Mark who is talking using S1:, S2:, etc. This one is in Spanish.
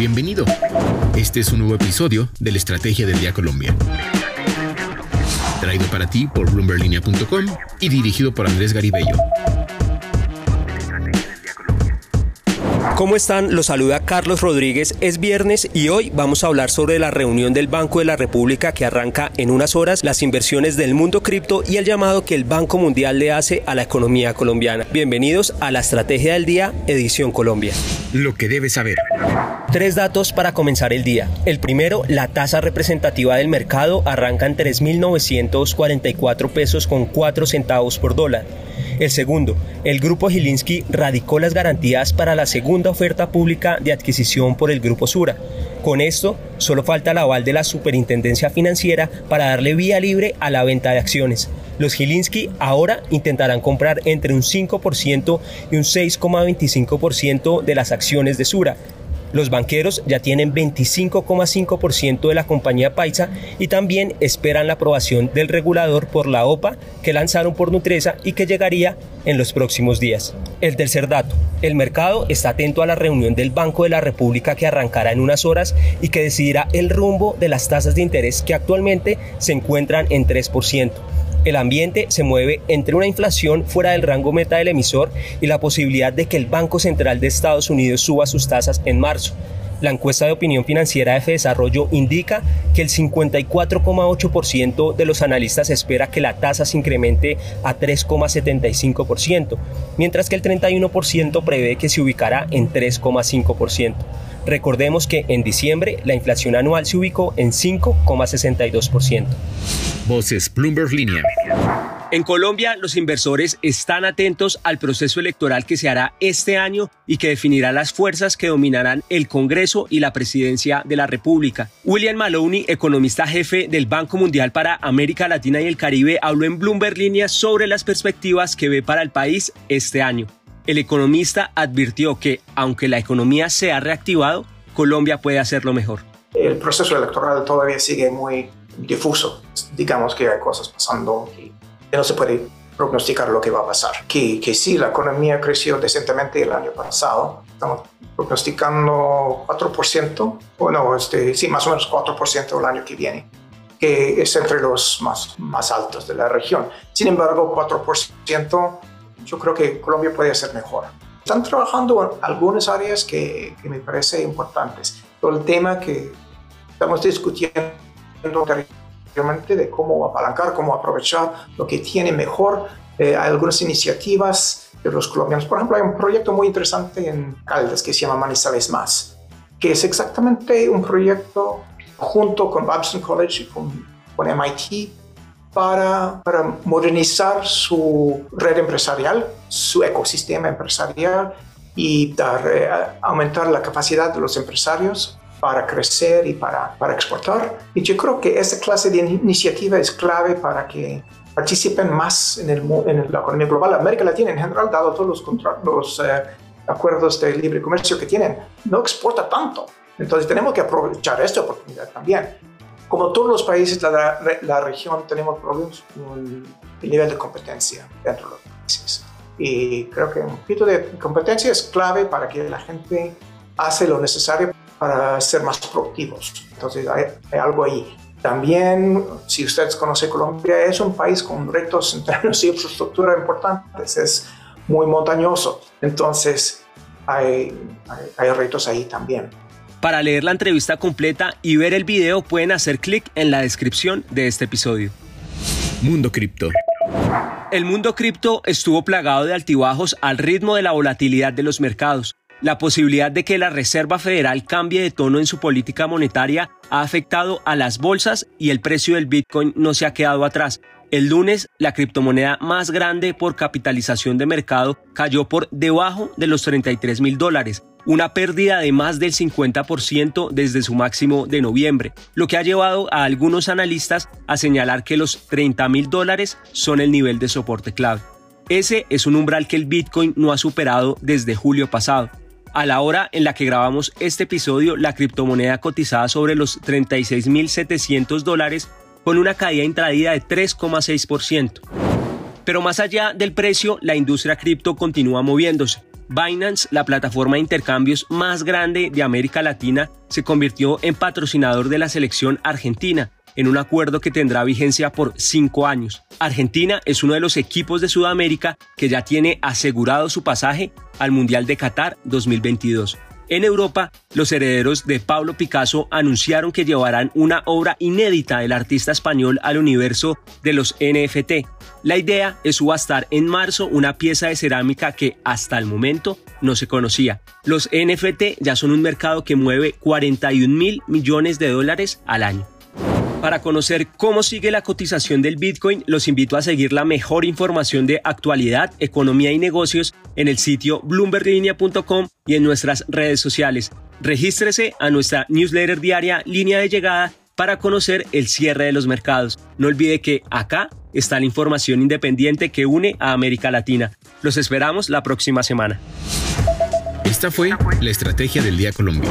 S1: Bienvenido. Este es un nuevo episodio de la Estrategia del Día Colombia. Traído para ti por bloomberlinia.com y dirigido por Andrés Garibello.
S2: ¿Cómo están? Los saluda Carlos Rodríguez. Es viernes y hoy vamos a hablar sobre la reunión del Banco de la República que arranca en unas horas, las inversiones del mundo cripto y el llamado que el Banco Mundial le hace a la economía colombiana. Bienvenidos a la Estrategia del Día, edición Colombia.
S1: Lo que debes saber.
S2: Tres datos para comenzar el día. El primero, la tasa representativa del mercado arranca en 3.944 pesos con 4 centavos por dólar. El segundo, el Grupo Gilinski radicó las garantías para la segunda oferta pública de adquisición por el Grupo Sura. Con esto, solo falta el aval de la Superintendencia Financiera para darle vía libre a la venta de acciones. Los Gilinski ahora intentarán comprar entre un 5% y un 6,25% de las acciones de Sura, los banqueros ya tienen 25,5% de la compañía Paisa y también esperan la aprobación del regulador por la OPA que lanzaron por Nutresa y que llegaría en los próximos días. El tercer dato, el mercado está atento a la reunión del Banco de la República que arrancará en unas horas y que decidirá el rumbo de las tasas de interés que actualmente se encuentran en 3% el ambiente se mueve entre una inflación fuera del rango meta del emisor y la posibilidad de que el Banco Central de Estados Unidos suba sus tasas en marzo. La encuesta de opinión financiera de Desarrollo indica que el 54,8% de los analistas espera que la tasa se incremente a 3,75%, mientras que el 31% prevé que se ubicará en 3,5%. Recordemos que en diciembre la inflación anual se ubicó en 5,62%.
S1: Voces Bloomberg Línea.
S2: En Colombia, los inversores están atentos al proceso electoral que se hará este año y que definirá las fuerzas que dominarán el Congreso y la presidencia de la República. William Maloney, economista jefe del Banco Mundial para América Latina y el Caribe, habló en Bloomberg Línea sobre las perspectivas que ve para el país este año. El economista advirtió que, aunque la economía se ha reactivado, Colombia puede hacerlo mejor.
S3: El proceso electoral todavía sigue muy difuso. Digamos que hay cosas pasando no se puede prognosticar lo que va a pasar. Que, que sí, la economía creció decentemente el año pasado. Estamos prognosticando 4%, bueno, este, sí, más o menos 4% el año que viene, que es entre los más, más altos de la región. Sin embargo, 4%, yo creo que Colombia puede hacer mejor. Están trabajando en algunas áreas que, que me parecen importantes. el tema que estamos discutiendo de cómo apalancar, cómo aprovechar lo que tiene mejor. Eh, hay algunas iniciativas de los colombianos. Por ejemplo, hay un proyecto muy interesante en Caldas que se llama Manizales Más, que es exactamente un proyecto junto con Babson College y con, con MIT para, para, modernizar su red empresarial, su ecosistema empresarial y dar, eh, aumentar la capacidad de los empresarios para crecer y para, para exportar. Y yo creo que esta clase de iniciativa es clave para que participen más en, el, en la economía global. América Latina en general, dado todos los, los eh, acuerdos de libre comercio que tienen, no exporta tanto. Entonces tenemos que aprovechar esta oportunidad también. Como todos los países de la, la, región, tenemos problemas con el nivel de competencia dentro de los países. Y creo que un poquito de competencia es clave para que la gente hace lo necesario para ser más productivos. Entonces hay, algo ahí. También, si ustedes conocen Colombia, es un país con retos en términos de infraestructura importantes, es muy montañoso. Entonces, hay, hay, retos ahí también.
S2: Para leer la entrevista completa y ver el video, pueden hacer clic en la descripción de este episodio.
S1: Mundo Cripto.
S2: El mundo cripto estuvo plagado de altibajos al ritmo de la volatilidad de los mercados. La posibilidad de que la Reserva Federal cambie de tono en su política monetaria ha afectado a las bolsas y el precio del Bitcoin no se ha quedado atrás. El lunes, la criptomoneda más grande por capitalización de mercado cayó por debajo de los 33 mil dólares, una pérdida de más del 50% desde su máximo de noviembre, lo que ha llevado a algunos analistas a señalar que los 30 mil dólares son el nivel de soporte clave. Ese es un umbral que el Bitcoin no ha superado desde julio pasado. A la hora en la que grabamos este episodio, la criptomoneda cotizada sobre los 36.700 dólares con una caída intradida de 3,6%. Pero más allá del precio, la industria cripto continúa moviéndose. Binance, la plataforma de intercambios más grande de América Latina, se convirtió en patrocinador de la selección argentina en un acuerdo que tendrá vigencia por cinco años. Argentina es uno de los equipos de Sudamérica que ya tiene asegurado su pasaje al Mundial de Qatar 2022. En Europa, los herederos de Pablo Picasso anunciaron que llevarán una obra inédita del artista español al universo de los NFT. La idea es subastar en marzo una pieza de cerámica que hasta el momento no se conocía. Los NFT ya son un mercado que mueve 41 mil millones de dólares al año. Para conocer cómo sigue la cotización del Bitcoin, los invito a seguir la mejor información de actualidad, economía y negocios en el sitio bloomberglinea.com y en nuestras redes sociales. Regístrese a nuestra newsletter diaria Línea de Llegada para conocer el cierre de los mercados. No olvide que acá está la información independiente que une a América Latina. Los esperamos la próxima semana.
S1: Esta fue la Estrategia del Día Colombia